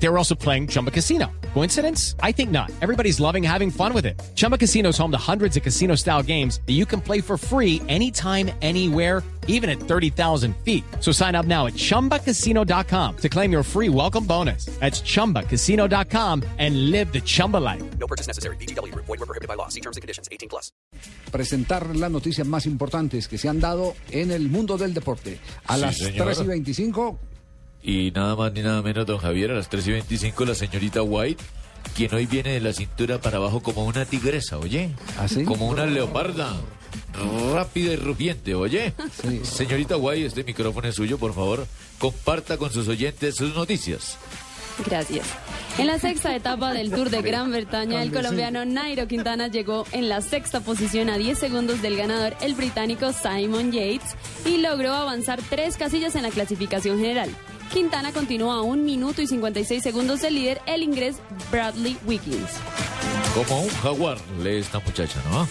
They were also playing Chumba Casino. Coincidence? I think not. Everybody's loving having fun with it. Chumba Casino is home to hundreds of casino style games that you can play for free anytime, anywhere, even at 30,000 feet. So sign up now at chumbacasino.com to claim your free welcome bonus. That's chumbacasino.com and live the Chumba life. No purchase necessary. BGW. Void were prohibited by law. See terms and conditions. 18 plus. presentar las noticias más importantes que se han dado en el mundo del deporte. A Sí, las señor. 3 y 25, Y nada más ni nada menos, don Javier, a las 3 y 25, la señorita White, quien hoy viene de la cintura para abajo como una tigresa, oye. ¿Ah, sí? Como una leoparda. Rápida y rugiente, oye. Sí. Señorita White, este micrófono es suyo, por favor. Comparta con sus oyentes sus noticias. Gracias. En la sexta etapa del Tour de Gran Bretaña, el colombiano Nairo Quintana llegó en la sexta posición a 10 segundos del ganador, el británico Simon Yates, y logró avanzar tres casillas en la clasificación general. Quintana continúa a un minuto y 56 segundos del líder, el inglés Bradley Wiggins. Como un jaguar, lee esta muchacha, ¿no?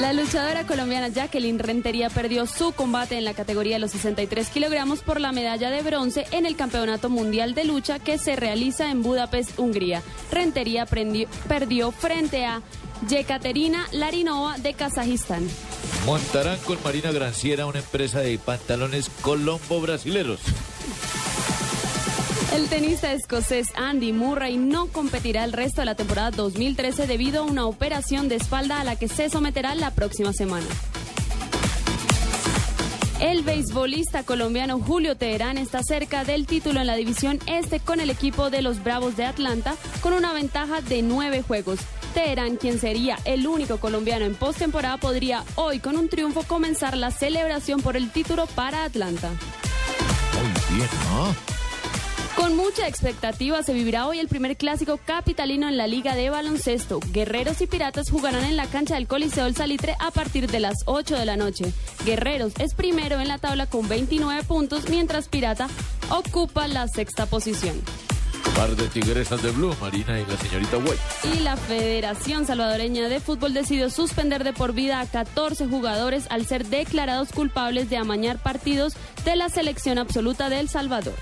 La luchadora colombiana Jacqueline Rentería perdió su combate en la categoría de los 63 kilogramos por la medalla de bronce en el Campeonato Mundial de Lucha que se realiza en Budapest, Hungría. Rentería perdió frente a Yekaterina Larinova de Kazajistán. Montarán con Marina Granciera una empresa de pantalones colombo brasileros. El tenista escocés Andy Murray no competirá el resto de la temporada 2013 debido a una operación de espalda a la que se someterá la próxima semana. El beisbolista colombiano Julio Teherán está cerca del título en la división este con el equipo de los Bravos de Atlanta con una ventaja de nueve juegos. Teherán, quien sería el único colombiano en postemporada, podría hoy con un triunfo comenzar la celebración por el título para Atlanta. Con mucha expectativa se vivirá hoy el primer clásico capitalino en la Liga de Baloncesto. Guerreros y Piratas jugarán en la cancha del Coliseo El Salitre a partir de las 8 de la noche. Guerreros es primero en la tabla con 29 puntos, mientras Pirata ocupa la sexta posición. Par de tigresas de Blue, Marina y la señorita White. Y la Federación Salvadoreña de Fútbol decidió suspender de por vida a 14 jugadores al ser declarados culpables de amañar partidos de la selección absoluta de El Salvador.